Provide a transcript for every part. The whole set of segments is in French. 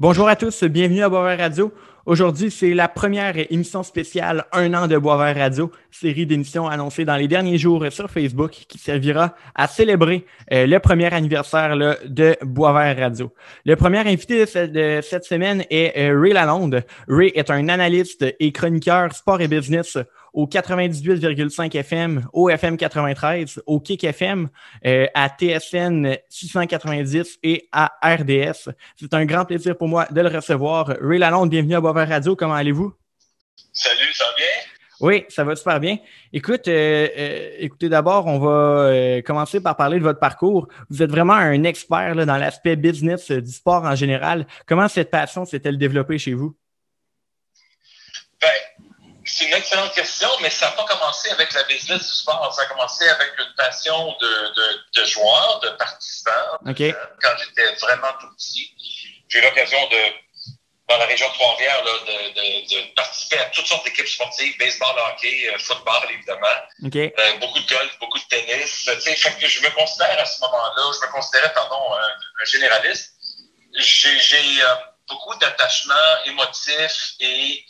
Bonjour à tous, bienvenue à Boisvert Radio. Aujourd'hui, c'est la première émission spéciale Un an de Boisvert Radio, série d'émissions annoncées dans les derniers jours sur Facebook qui servira à célébrer euh, le premier anniversaire de Boisvert Radio. Le premier invité de, cette semaine est euh, Ray Lalonde. Ray est un analyste et chroniqueur sport et business au 98,5 FM, au FM 93, au Kick FM, euh, à TSN 690 et à RDS. C'est un grand plaisir pour moi de le recevoir. Ray Lalonde, bienvenue à Boisvert Radio. Comment allez-vous? Salut, ça va bien? Oui, ça va super bien. Écoute, euh, euh, écoutez, d'abord, on va commencer par parler de votre parcours. Vous êtes vraiment un expert dans l'aspect business du sport en général. Comment cette passion s'est-elle développée chez vous? Ben, c'est une excellente question, mais ça n'a pas commencé avec la business du sport. Ça a commencé avec une passion de, de, de joueur, de participant. Okay. Euh, quand j'étais vraiment tout petit, j'ai eu l'occasion de, dans la région de Trois-Rivières, de, de, participer à toutes sortes d'équipes sportives, baseball, hockey, euh, football, évidemment. Okay. Euh, beaucoup de golf, beaucoup de tennis. Fait que je me considère à ce moment-là, je me considérais, pardon, un, un généraliste. J'ai euh, beaucoup d'attachement émotif et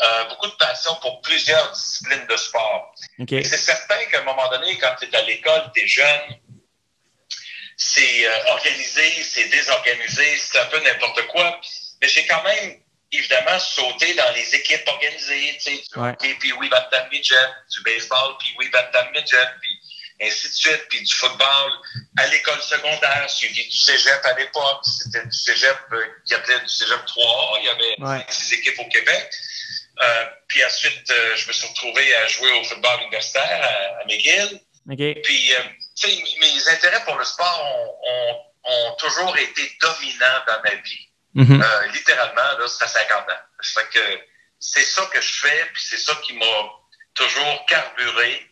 euh, beaucoup de passion pour plusieurs disciplines de sport. Okay. C'est certain qu'à un moment donné, quand tu es à l'école, tu es jeune, c'est euh, organisé, c'est désorganisé, c'est un peu n'importe quoi. Mais j'ai quand même, évidemment, sauté dans les équipes organisées, tu sais, du Ouais. hockey, puis oui, bantam midget, du baseball, puis oui, bantam midget, puis ainsi de suite, puis du football à l'école secondaire, suivi du cégep à l'époque. C'était du cégep euh, qui appelait du cégep 3A. Il y avait Ouais. six équipes au Québec. Euh, puis ensuite, euh, je me suis retrouvé à jouer au football universitaire à, à McGill. OK. Puis, euh, tu sais, mes intérêts pour le sport ont, ont, ont toujours été dominants dans ma vie. Mhm. Euh, littéralement, là, fait 50 ans. Fait que c'est ça que je fais, puis c'est ça qui m'a toujours carburé.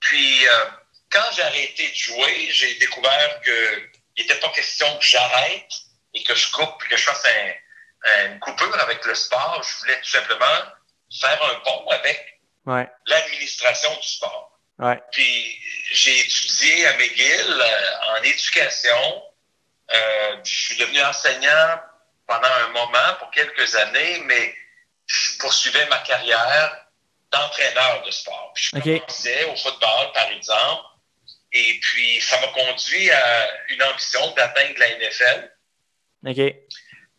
Puis, euh, quand j'ai arrêté de jouer, j'ai découvert que il n'était pas question que j'arrête et que je coupe, que je fasse un, une coupure avec le sport. Je voulais tout simplement faire un pont avec Ouais. l'administration du sport. Ouais. Puis j'ai étudié à McGill euh, en éducation. Euh, je suis devenu enseignant pendant un moment, pour quelques années, mais je poursuivais ma carrière d'entraîneur de sport. Puis je commençais au football, par exemple, et puis ça m'a conduit à une ambition d'atteindre la NFL. OK.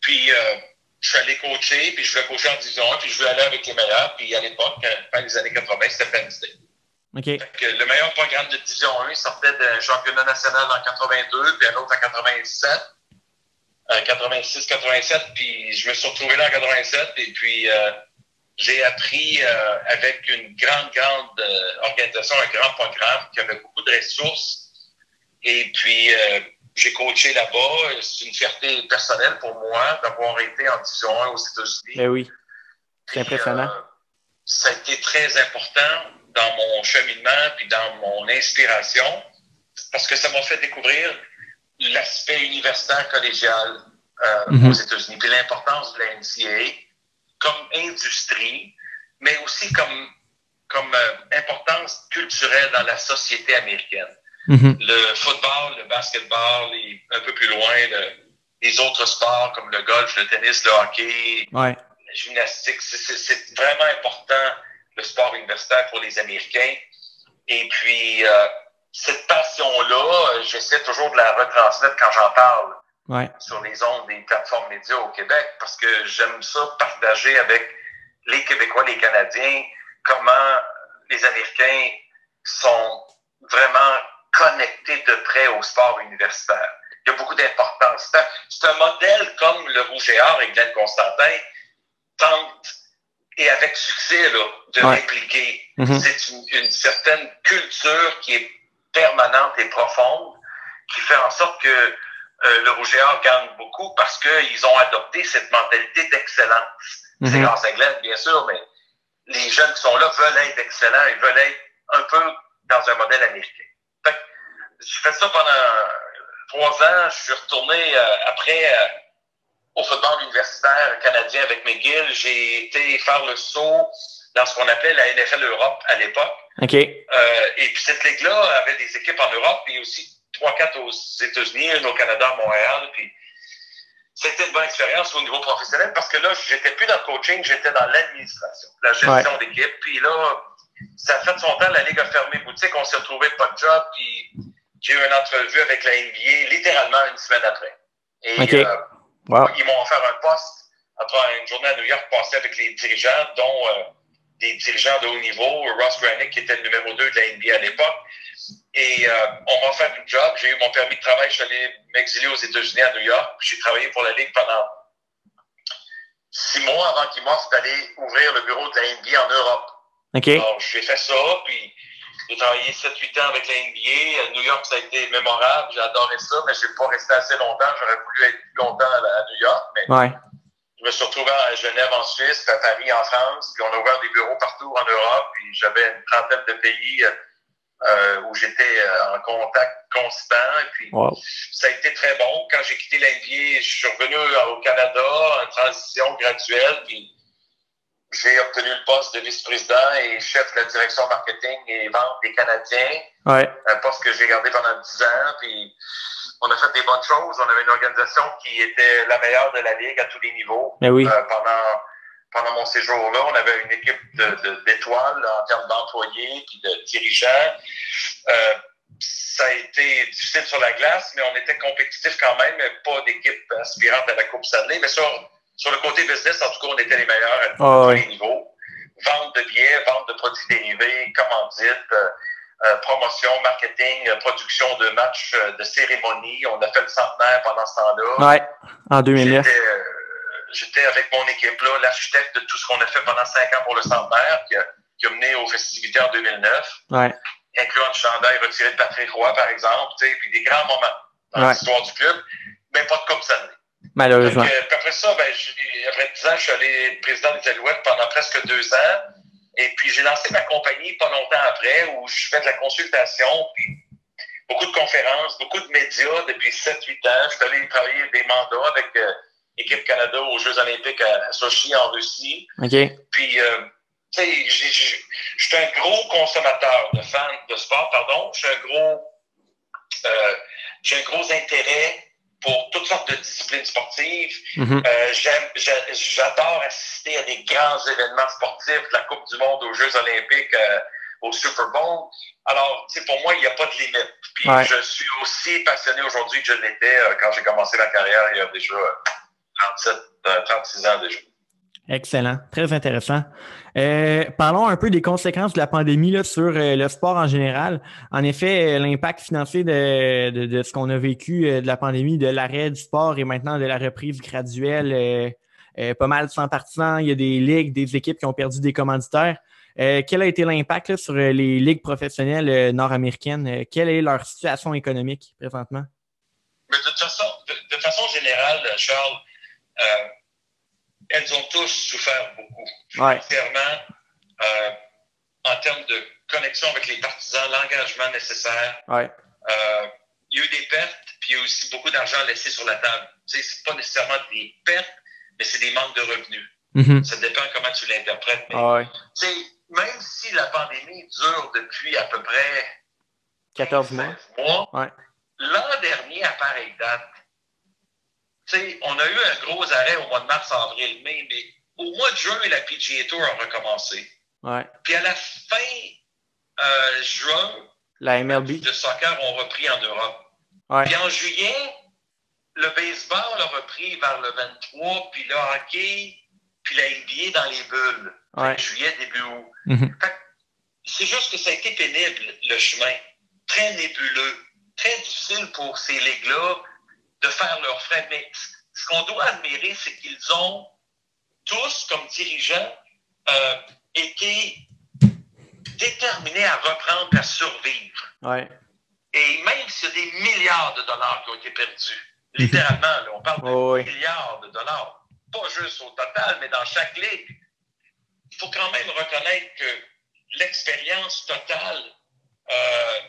Puis euh, je suis allé coacher, puis je voulais coacher en division 1, puis je voulais aller avec les meilleurs. Puis à l'époque, euh, fin des années 80, c'était Penn State. OK. Fait que le meilleur programme de Division 1 sortait d'un championnat national en 82, puis un autre en 87, euh, 86, 87, puis je me suis retrouvé là en 87, et puis euh, j'ai appris euh, avec une grande, grande organisation, un grand programme qui avait beaucoup de ressources, et puis j'ai coaché là-bas. C'est une fierté personnelle pour moi d'avoir été en Division 1 aux États-Unis. Ben oui. C'est impressionnant. euh, ça a été très important dans mon cheminement puis dans mon inspiration parce que ça m'a fait découvrir l'aspect universitaire collégial euh, Mhm. aux États-Unis puis l'importance de la NCAA comme industrie, mais aussi comme comme euh, importance culturelle dans la société américaine Mhm. le football, le basketball et un peu plus loin, le- les autres sports comme le golf, le tennis, le hockey, Ouais. la gymnastique. C'est- vraiment important, le sport universitaire pour les Américains. Et puis, euh, cette passion-là, j'essaie toujours de la retransmettre quand j'en parle Ouais. sur les ondes des plateformes médias au Québec parce que j'aime ça partager avec les Québécois, les Canadiens, comment les Américains sont vraiment connectés de près au sport universitaire. Il y a beaucoup d'importance. C'est un- modèle comme le Rouge et Or et Glenn Constantin tente, et avec succès, là, de Ouais. répliquer. Mhm. C'est une, une certaine culture qui est permanente et profonde, qui fait en sorte que euh, le Rouge et Or gagne beaucoup parce qu'ils ont adopté cette mentalité d'excellence. C'est Mhm. grâce à Glenn, bien sûr, mais les jeunes qui sont là veulent être excellents et veulent être un peu dans un modèle américain. J'ai fait ça pendant trois ans. Je suis retourné euh, après euh, au football universitaire canadien avec McGill. J'ai été faire le saut dans ce qu'on appelait la NFL Europe à l'époque. OK. Euh, et puis cette ligue-là avait des équipes en Europe et aussi trois, quatre aux États-Unis, une au Canada, à Montréal. Puis c'était une bonne expérience au niveau professionnel parce que là, j'étais plus dans le coaching, j'étais dans l'administration, la gestion d'équipe. Puis là, ça a fait son temps, la Ligue a fermé boutique, on s'est retrouvé pas de job, puis j'ai eu une entrevue avec la NBA littéralement une semaine après. Et euh, ils m'ont offert un poste après une journée à New York passée avec les dirigeants, dont euh, des dirigeants de haut niveau, Ross Granick, qui était le numéro 2 de la NBA à l'époque. Et euh, on m'a offert un job. J'ai eu mon permis de travail. Je suis allé m'exiler aux États-Unis à New York. J'ai travaillé pour la Ligue pendant six mois avant qu'ils m'offrent d'aller ouvrir le bureau de la NBA en Europe. Alors, j'ai fait ça, puis j'ai travaillé 7-8 ans avec la NBA. À New York, ça a été mémorable. J'ai adoré ça, mais je n'ai pas resté assez longtemps. J'aurais voulu être plus longtemps à, New York. Mais ouais. Je me suis retrouvé à Genève en Suisse, à Paris en France, puis on a ouvert des bureaux partout en Europe, puis j'avais une trentaine de pays euh, où j'étais euh, en contact constant. Et puis ça a été très bon. Quand j'ai quitté l'NBA, je suis revenu au Canada en transition graduelle, puis j'ai obtenu le poste de vice-président et chef de la direction marketing et vente des Canadiens. Ouais. Un poste que j'ai gardé pendant dix ans. Puis on a fait des bonnes choses. On avait une organisation qui était la meilleure de la ligue à tous les niveaux. Mais oui. Euh, pendant pendant mon séjour-là, on avait une équipe d'étoiles de, en termes d'employés puis de dirigeants. Euh, ça a été difficile sur la glace, mais on était compétitif quand même, pas d'équipe aspirante à la Coupe Stanley. Mais sur, sur le côté business, en tout cas, on était les meilleurs à tous les niveaux. Vente de billets, vente de produits dérivés, commandite, euh, euh, promotion, marketing, production de matchs, de cérémonies. On a fait le centenaire pendant ce temps-là. Ouais, en 2009 j'étais avec mon équipe là, l'architecte de tout ce qu'on a fait pendant cinq ans pour le centenaire, qui a, qui a mené aux festivités en 2009, ouais. incluant le chandail retiré de Patrick Roy, par exemple, puis des grands moments dans l'histoire du club, mais pas de Coupe Stanley. Malheureusement. Donc, euh, après ça, ben, après dix ans, je suis allé président des Alouettes pendant presque deux ans. Et puis, j'ai lancé ma compagnie pas longtemps après, où je fais de la consultation, puis beaucoup de conférences, beaucoup de médias depuis 7-8 ans. Je suis allé travailler des mandats avec euh, équipe Canada aux Jeux olympiques à Sochi en Russie. Puis, euh, tu sais, je suis un gros consommateur de fans de sport, pardon. Je suis un gros, euh, j'ai un gros intérêt pour toutes sortes de disciplines sportives. Mm-hmm. euh, J'adore assister à des grands événements sportifs, la Coupe du Monde aux Jeux olympiques, euh, au Super Bowl. Alors, tu sais, pour moi, il n'y a pas de limite. Puis, je suis aussi passionné aujourd'hui que je l'étais euh, quand j'ai commencé ma carrière il y a déjà 37, 36 euh, ans déjà. Excellent, très intéressant. Euh, parlons un peu des conséquences de la pandémie sur euh, le sport en général. En effet, l'impact financier de, ce qu'on a vécu de la pandémie, de l'arrêt du sport et maintenant de la reprise graduelle, pas mal de 100 partisans. Il y a des ligues, des équipes qui ont perdu des commanditaires. quel a été l'impact sur les ligues professionnelles nord-américaines? quelle est leur situation économique présentement? Mais de, façon, générale, Charles, euh, elles ont tous souffert beaucoup. Financièrement, euh, en termes de connexion avec les partisans, l'engagement nécessaire. Euh, il y a eu des pertes, puis il y a aussi beaucoup d'argent laissé sur la table. Ce n'est pas nécessairement des pertes, mais c'est des manques de revenus. Mm-hmm. Ça dépend comment tu l'interprètes. Ah même si la pandémie dure depuis à peu près 14 mois, l'an dernier, à pareille date, on a eu un gros arrêt au mois de mars, avril, mai, mais au mois de juin, la PGA Tour a recommencé. Puis à la fin euh, juin, la MLB de soccer ont repris en Europe. Puis en juillet, le baseball a repris vers le 23, puis le hockey, puis la NBA dans les bulles. Juillet, début août. Mm-hmm. C'est juste que ça a été pénible, le chemin. Très nébuleux, très difficile pour ces ligues-là de faire leurs frais. Mais ce qu'on doit admirer, c'est qu'ils ont tous, comme dirigeants, euh, été déterminés à reprendre, à survivre. Et même s'il y a des milliards de dollars qui ont été perdus, littéralement, on parle de milliards de dollars, pas juste au total, mais dans chaque ligue, il faut quand même reconnaître que l'expérience totale euh,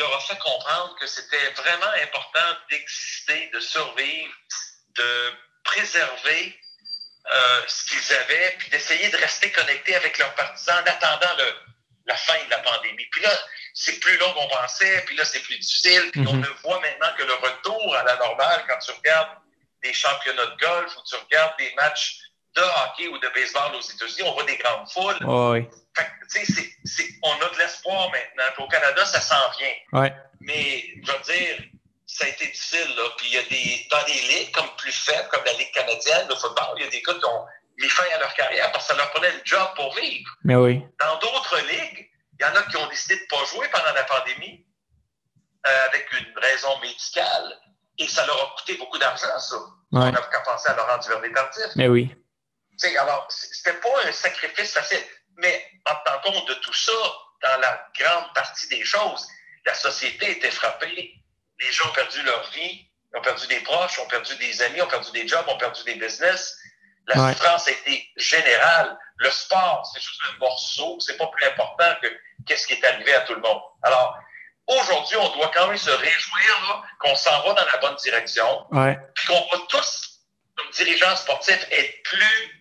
leur a fait comprendre que c'était vraiment important d'exister, de survivre, de préserver euh, ce qu'ils avaient, puis d'essayer de rester connectés avec leurs partisans en attendant le, la fin de la pandémie. Puis là, c'est plus long qu'on pensait, puis là, c'est plus difficile, puis on ne mm-hmm. voit maintenant que le retour à la normale, quand tu regardes des championnats de golf ou tu regardes des matchs de hockey ou de baseball aux États-Unis, on voit des grandes foules. oui. Fait que, c'est, on a de l'espoir maintenant. au Canada, ça s'en vient. Ouais. Mais, je veux dire, ça a été difficile. Là. Puis il y a des, dans des ligues comme plus faibles, comme la Ligue canadienne, le football, il y a des gars qui ont mis fin à leur carrière parce que ça leur prenait le job pour vivre. Mais oui. Dans d'autres ligues, il y en a qui ont décidé de ne pas jouer pendant la pandémie euh, avec une raison médicale. Et ça leur a coûté beaucoup d'argent, ça. On n'a qu'à penser à Laurent Duvernay-Tardif. Mais oui. T'sais, alors, c'était pas un sacrifice facile. Mais en tenant compte de tout ça, dans la grande partie des choses, la société était frappée. Les gens ont perdu leur vie, ont perdu des proches, ont perdu des amis, ont perdu des jobs, ont perdu des business. La souffrance a été générale. Le sport, c'est juste un morceau. C'est pas plus important que qu'est-ce qui est arrivé à tout le monde. Alors, aujourd'hui, on doit quand même se réjouir qu'on s'en va dans la bonne direction. Ouais. Puis qu'on va tous, comme dirigeants sportifs, être plus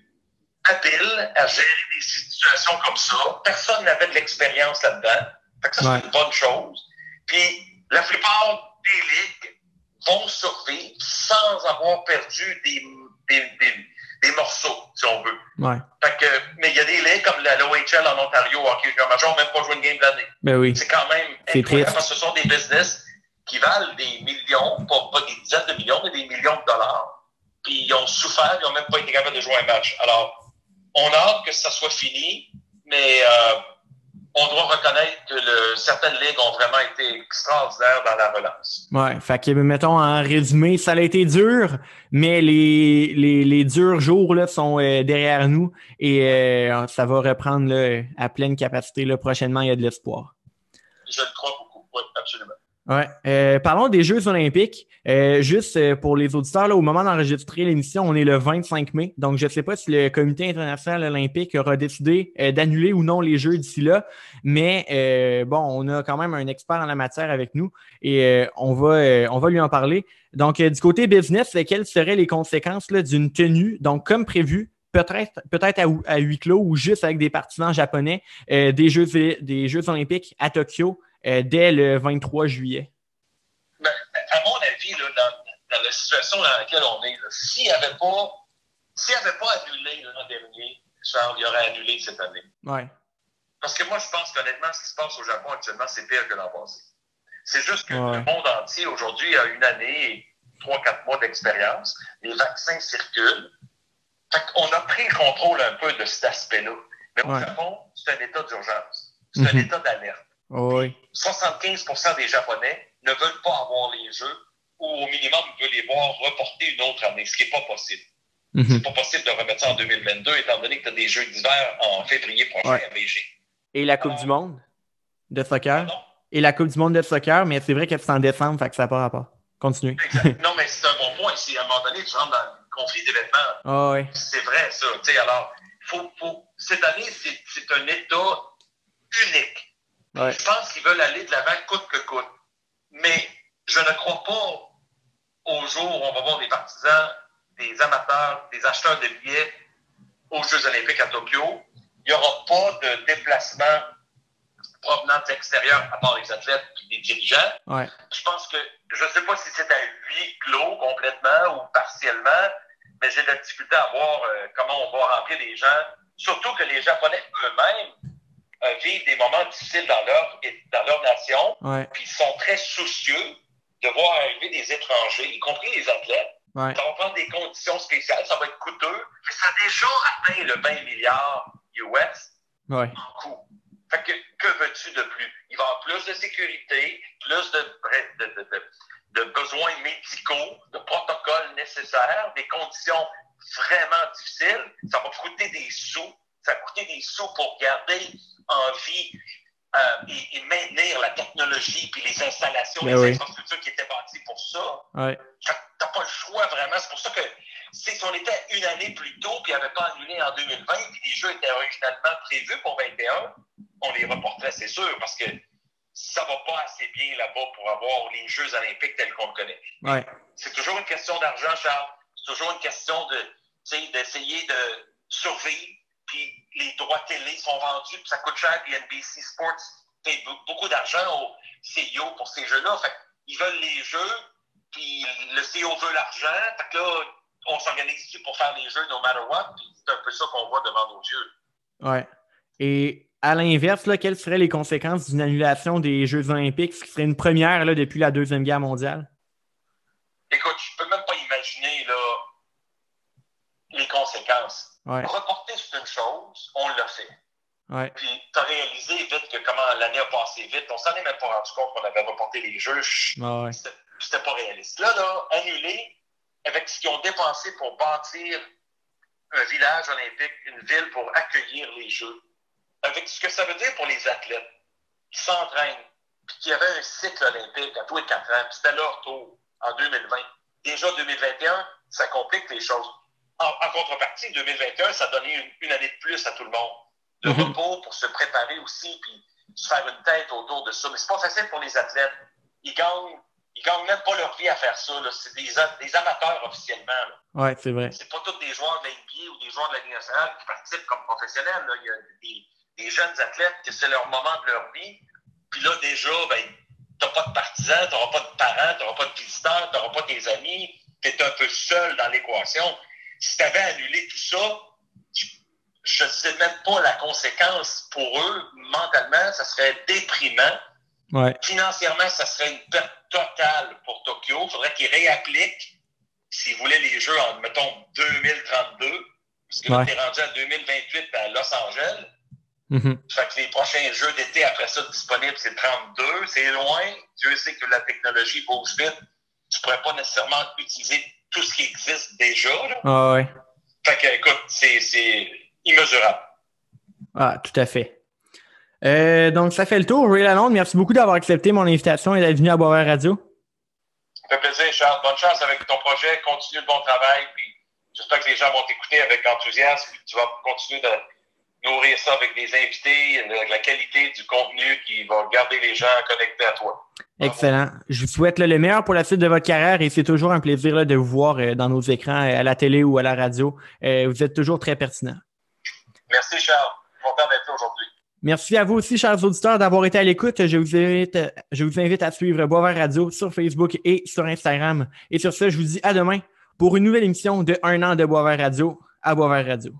habile à gérer des situations comme ça. Personne n'avait de l'expérience là-dedans. Fait que ça, c'est une bonne chose. Puis, la plupart des ligues vont survivre sans avoir perdu des, des, des, des morceaux, si on veut. Ouais. Fait que, mais il y a des ligues comme l'OHL en Ontario, hockey junior major, même pas joué une game de l'année. Ben oui. C'est quand même incroyable parce que ce sont des business qui valent des millions, pas, pas des dizaines de millions, mais des millions de dollars. Puis ils ont souffert, ils n'ont même pas été capables de jouer un match. Alors, on a hâte que ça soit fini, mais euh, on doit reconnaître que le, certaines ligues ont vraiment été extraordinaires dans la relance. Ouais, fait que mettons en résumé, ça a été dur, mais les, les, les durs jours là, sont euh, derrière nous et euh, ça va reprendre là, à pleine capacité là, prochainement. Il y a de l'espoir. Je le crois beaucoup, oui, absolument. Ouais. Euh, parlons des Jeux olympiques. Euh, juste euh, pour les auditeurs, là, au moment d'enregistrer l'émission, on est le 25 mai. Donc, je ne sais pas si le Comité international olympique aura décidé d'annuler ou non les Jeux d'ici là. Mais bon, on a quand même un expert en la matière avec nous et on, va, on va lui en parler. Donc, du côté business, quelles seraient les conséquences d'une tenue, donc comme prévu, peut-être peut-être à, huis clos ou juste avec des partisans japonais des Jeux des Jeux olympiques à Tokyo euh, dès le 23 juillet? Ben, à mon avis, là, dans, la situation dans laquelle on est, s'il n'avait pas, avait pas annulé l'an dernier, Charles, il aurait annulé cette année. Ouais. Parce que moi, je pense qu'honnêtement, ce qui se passe au Japon actuellement, c'est pire que l'an passé. C'est juste que le monde entier, aujourd'hui, a une année et trois, quatre mois d'expérience. Les vaccins circulent. Fait qu'on a pris le contrôle un peu de cet aspect-là. Mais au Japon, c'est un état d'urgence. C'est un mhm. état d'alerte. Oui. 75% des Japonais ne veulent pas avoir les Jeux ou au minimum veulent les voir reporter une autre année, ce qui n'est pas possible. Mm C'est pas possible de remettre ça en 2022 étant donné que tu as des Jeux d'hiver en février prochain à Beijing. Et la Coupe du Monde de soccer? Et la Coupe du Monde de soccer, mais c'est vrai que c'est en décembre, fait que ça n'a pas rapport. Continue. non, mais c'est un bon point. Si à un moment donné, tu rentres dans un conflit d'événements, oh, oui. c'est vrai, ça. alors, faut, faut, cette année, c'est un état unique. Je pense qu'ils veulent aller de l'avant coûte que coûte. Mais je ne crois pas au jour où on va voir des partisans, des amateurs, des acheteurs de billets aux Jeux olympiques à Tokyo. Il n'y aura pas de déplacement provenant de l'extérieur, à part les athlètes et les dirigeants. Je pense que, je ne sais pas si c'est à huis clos complètement ou partiellement, mais j'ai de la difficulté à voir euh, comment on va remplir les gens. Surtout que les Japonais eux-mêmes euh, vivent des moments difficiles dans leur, dans leur nation, puis ils sont très soucieux de voir arriver des étrangers, y compris les athlètes. Ouais. Ça va prendre des conditions spéciales, ça va être coûteux, mais ça a déjà atteint le 20 milliards US en coût. Fait que, que veux-tu de plus? Il va y avoir plus de sécurité, plus de, de, de, de besoins médicaux, de protocoles nécessaires, des conditions vraiment difficiles. Ça va coûter des sous. Ça va coûter des sous pour garder envie euh, et, maintenir la technologie puis les installations, ben les infrastructures qui étaient bâties pour ça. Ouais. Tu n'as pas le choix vraiment. C'est pour ça que si on était une année plus tôt puis n'avait pas annulé en 2020 puis les Jeux étaient originalement prévus pour 21, on les reporterait, c'est sûr, parce que ça va pas assez bien là-bas pour avoir les Jeux olympiques tels qu'on le connaît. Ouais. C'est toujours une question d'argent, Charles. C'est toujours une question de d'essayer de survivre puis les droits télé sont vendus, puis ça coûte cher, puis NBC Sports paye beaucoup d'argent au CEO pour ces jeux-là. Fait ils veulent les jeux, puis le CEO veut l'argent. Fait que là, on s'organise ici pour faire les jeux no matter what. Puis c'est un peu ça qu'on voit devant nos yeux. Ouais. Et à l'inverse, quelles seraient les conséquences d'une annulation des Jeux olympiques, ce qui serait une première là, depuis la Deuxième Guerre mondiale? Écoute, je peux même pas imaginer là, les conséquences. Ouais. Reporter, c'est une chose, on l'a fait. Ouais. Puis, tu as réalisé vite que comment l'année a passé vite. On s'en est même pas rendu compte qu'on avait reporté les jeux. Ouais. C'était pas réaliste. Là, là, annulé, avec ce qu'ils ont dépensé pour bâtir un village olympique, une ville pour accueillir les Jeux, avec ce que ça veut dire pour les athlètes qui s'entraînent, puis qui avaient un cycle olympique à tous les quatre ans, puis c'était leur tour en 2020. Déjà 2021, ça complique les choses. En, en contrepartie, 2021, ça a donné une, une année de plus à tout le monde. De Mhm. repos pour se préparer aussi, puis se faire une tête autour de ça. Mais c'est pas facile pour les athlètes. Ils gagnent, ils gagnent même pas leur vie à faire ça. là. C'est des amateurs officiellement. là. Ouais, c'est vrai. C'est pas tous des joueurs de la NBA ou des joueurs de la Ligue nationale qui participent comme professionnels. là. Il y a des, des jeunes athlètes que c'est leur moment de leur vie. Puis là, déjà, ben, t'as pas de partisans, t'auras pas de parents, t'auras pas de visiteurs, t'auras pas tes amis. T'es un peu seul dans l'équation. Si t'avais annulé tout ça, je- je sais même pas la conséquence pour eux. Mentalement, ça serait déprimant. Ouais. Financièrement, ça serait une perte totale pour Tokyo. Il faudrait qu'ils réappliquent s'ils voulaient les jeux en, mettons, 2032. Parce que là, Ouais. t'es rendu à 2028 à Los Angeles. Mhm. Fait que les prochains jeux d'été après ça disponibles, c'est 32. C'est loin. Dieu sait que la technologie bouge vite. Tu pourrais pas nécessairement utiliser tout ce qui existe déjà. Là. Ah ouais. Fait que, écoute, c'est c'est immesurable. Ah, tout à fait. Euh, donc, ça fait le tour. Ray Lalonde, merci beaucoup d'avoir accepté mon invitation et d'être venu à Boisvert Radio. Ça fait plaisir, Charles. Bonne chance avec ton projet. Continue le bon travail. Puis j'espère que les gens vont t'écouter avec enthousiasme. Puis tu vas continuer de nourrir ça avec des invités, la, la qualité du contenu qui va garder les gens connectés à toi. Excellent. Je vous souhaite là, le meilleur pour la suite de votre carrière et c'est toujours un plaisir là, de vous voir euh, dans nos écrans, euh, à la télé ou à la radio. Euh, vous êtes toujours très pertinent. Merci, Charles. Content d'être là aujourd'hui. Merci à vous aussi, chers auditeurs, d'avoir été à l'écoute. Je vous invite, je vous invite à suivre Boisvert Radio sur Facebook et sur Instagram. Et sur ce, je vous dis à demain pour une nouvelle émission de Un an de Boisvert Radio à Boisvert Radio.